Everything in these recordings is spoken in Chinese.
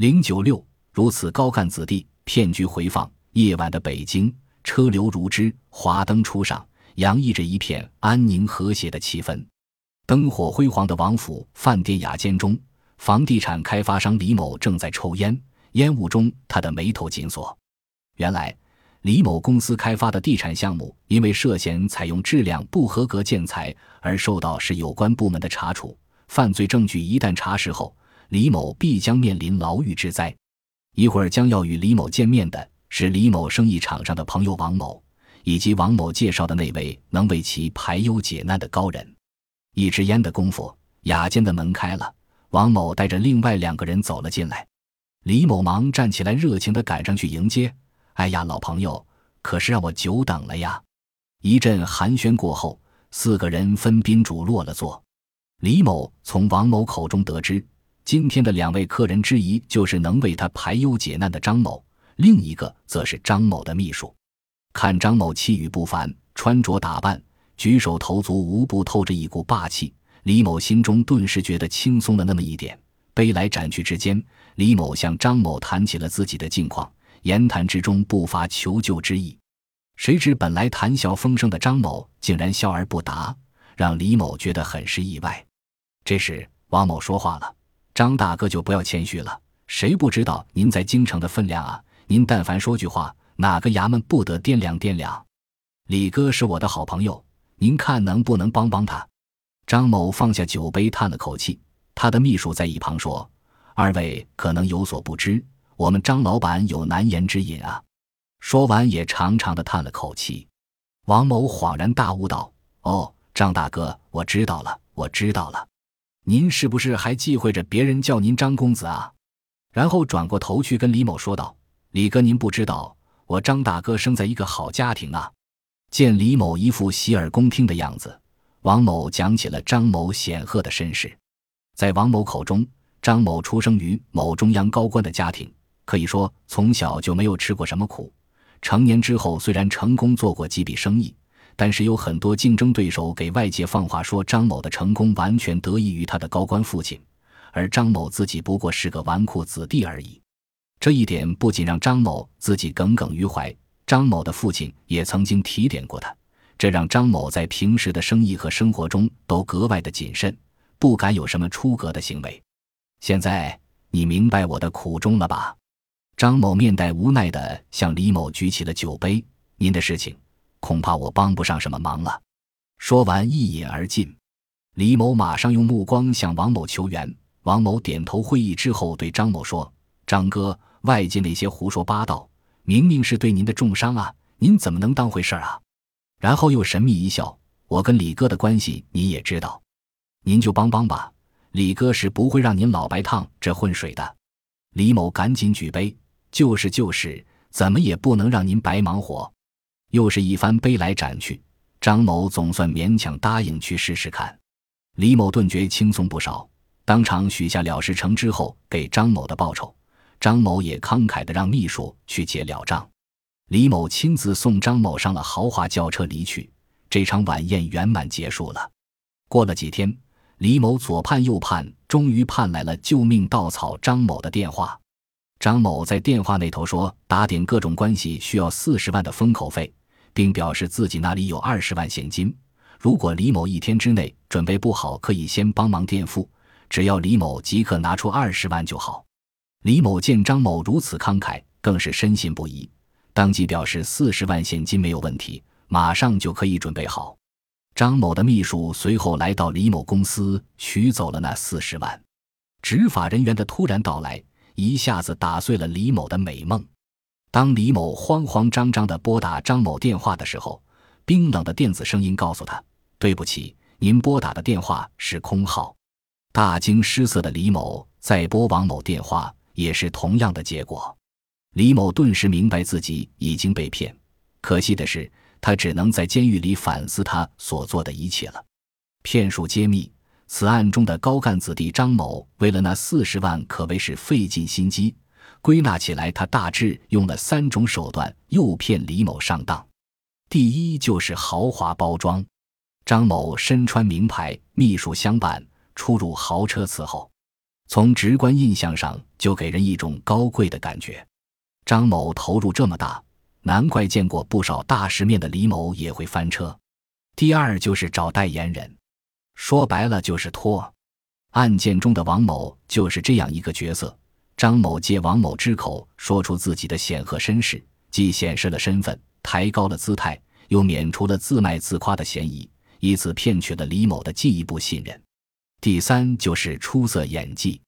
零九六，如此高干子弟，骗局回放。夜晚的北京，车流如织，华灯初上，洋溢着一片安宁和谐的气氛。灯火辉煌的王府饭店雅间中，房地产开发商李某正在抽烟，烟雾中他的眉头紧锁。原来，李某公司开发的地产项目因为涉嫌采用质量不合格建材而受到市有关部门的查处，犯罪证据一旦查实后。李某必将面临牢狱之灾。一会儿将要与李某见面的是李某生意场上的朋友王某，以及王某介绍的那位能为其排忧解难的高人。一支烟的功夫，雅间的门开了，王某带着另外两个人走了进来。李某忙站起来，热情地赶上去迎接。哎呀，老朋友，可是让我久等了呀！一阵寒暄过后，四个人分宾主落了座。李某从王某口中得知。今天的两位客人之一就是能为他排忧解难的张某，另一个则是张某的秘书。看张某气宇不凡，穿着打扮、举手投足无不透着一股霸气，李某心中顿时觉得轻松了那么一点。杯来盏去之间，李某向张某谈起了自己的近况，言谈之中不乏求救之意。谁知本来谈笑风生的张某竟然笑而不答，让李某觉得很是意外。这时，王某说话了。张大哥就不要谦虚了，谁不知道您在京城的分量啊？您但凡说句话，哪个衙门不得掂量掂量？李哥是我的好朋友，您看能不能帮帮他？张某放下酒杯，叹了口气。他的秘书在一旁说：“二位可能有所不知，我们张老板有难言之隐啊。”说完也长长的叹了口气。王某恍然大悟道：“哦，张大哥，我知道了，我知道了。”您是不是还忌讳着别人叫您张公子啊？然后转过头去跟李某说道：“李哥，您不知道，我张大哥生在一个好家庭啊。”见李某一副洗耳恭听的样子，王某讲起了张某显赫的身世。在王某口中，张某出生于某中央高官的家庭，可以说从小就没有吃过什么苦。成年之后，虽然成功做过几笔生意。但是有很多竞争对手给外界放话说张某的成功完全得益于他的高官父亲，而张某自己不过是个纨绔子弟而已。这一点不仅让张某自己耿耿于怀，张某的父亲也曾经提点过他，这让张某在平时的生意和生活中都格外的谨慎，不敢有什么出格的行为。现在你明白我的苦衷了吧？张某面带无奈地向李某举起了酒杯，您的事情。恐怕我帮不上什么忙了。说完，一饮而尽。李某马上用目光向王某求援。王某点头会意之后，对张某说：“张哥，外界那些胡说八道，明明是对您的重伤啊，您怎么能当回事啊？”然后又神秘一笑：“我跟李哥的关系你也知道，您就帮帮吧。李哥是不会让您老白趟这浑水的。”李某赶紧举杯：“就是就是，怎么也不能让您白忙活。”又是一番杯来盏去，张某总算勉强答应去试试看。李某顿觉轻松不少，当场许下了事成之后给张某的报酬。张某也慷慨地让秘书去结了账。李某亲自送张某上了豪华轿车离去。这场晚宴圆满结束了。过了几天，李某左盼右盼，终于盼来了救命稻草张某的电话。张某在电话那头说，打点各种关系需要四十万的封口费。并表示自己那里有二十万现金，如果李某一天之内准备不好，可以先帮忙垫付，只要李某即刻拿出二十万就好。李某见张某如此慷慨，更是深信不疑，当即表示四十万现金没有问题，马上就可以准备好。张某的秘书随后来到李某公司取走了那四十万。执法人员的突然到来，一下子打碎了李某的美梦。当李某慌慌张张地拨打张某电话的时候，冰冷的电子声音告诉他：“对不起，您拨打的电话是空号。”大惊失色的李某再拨王某电话，也是同样的结果。李某顿时明白自己已经被骗，可惜的是，他只能在监狱里反思他所做的一切了。骗术揭秘：此案中的高干子弟张某，为了那四十万，可谓是费尽心机。归纳起来，他大致用了三种手段诱骗李某上当。第一就是豪华包装，张某身穿名牌，秘书相伴，出入豪车伺候。从直观印象上就给人一种高贵的感觉。张某投入这么大，难怪见过不少大世面的李某也会翻车。第二就是找代言人，说白了就是托。案件中的王某就是这样一个角色。张某借王某之口说出自己的显赫身世，既显示了身份，抬高了姿态，又免除了自卖自夸的嫌疑，以此骗取了李某的进一步信任。第三就是出色演技。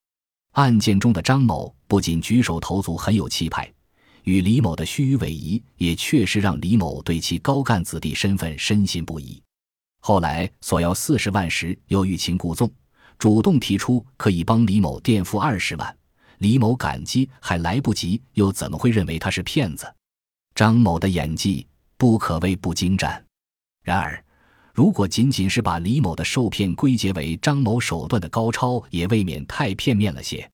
案件中的张某不仅举手投足很有气派，与李某的虚与委蛇也确实让李某对其高干子弟身份深信不疑。后来索要四十万时，又欲擒故纵，主动提出可以帮李某垫付二十万。李某感激还来不及，又怎么会认为他是骗子？张某的演技不可谓不精湛。然而，如果仅仅是把李某的受骗归结为张某手段的高超，也未免太片面了些。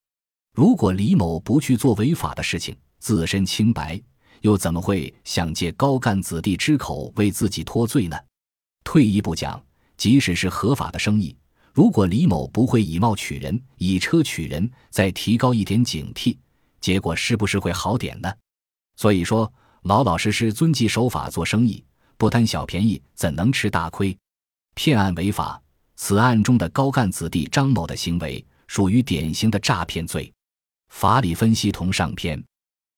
如果李某不去做违法的事情，自身清白，又怎么会想借高干子弟之口为自己脱罪呢？退一步讲，即使是合法的生意。如果李某不会以貌取人，以车取人，再提高一点警惕，结果是不是会好点呢？所以说，老老实实遵纪守法做生意，不贪小便宜，怎能吃大亏？骗案违法，此案中的高干子弟张某的行为属于典型的诈骗罪。法理分析同上篇。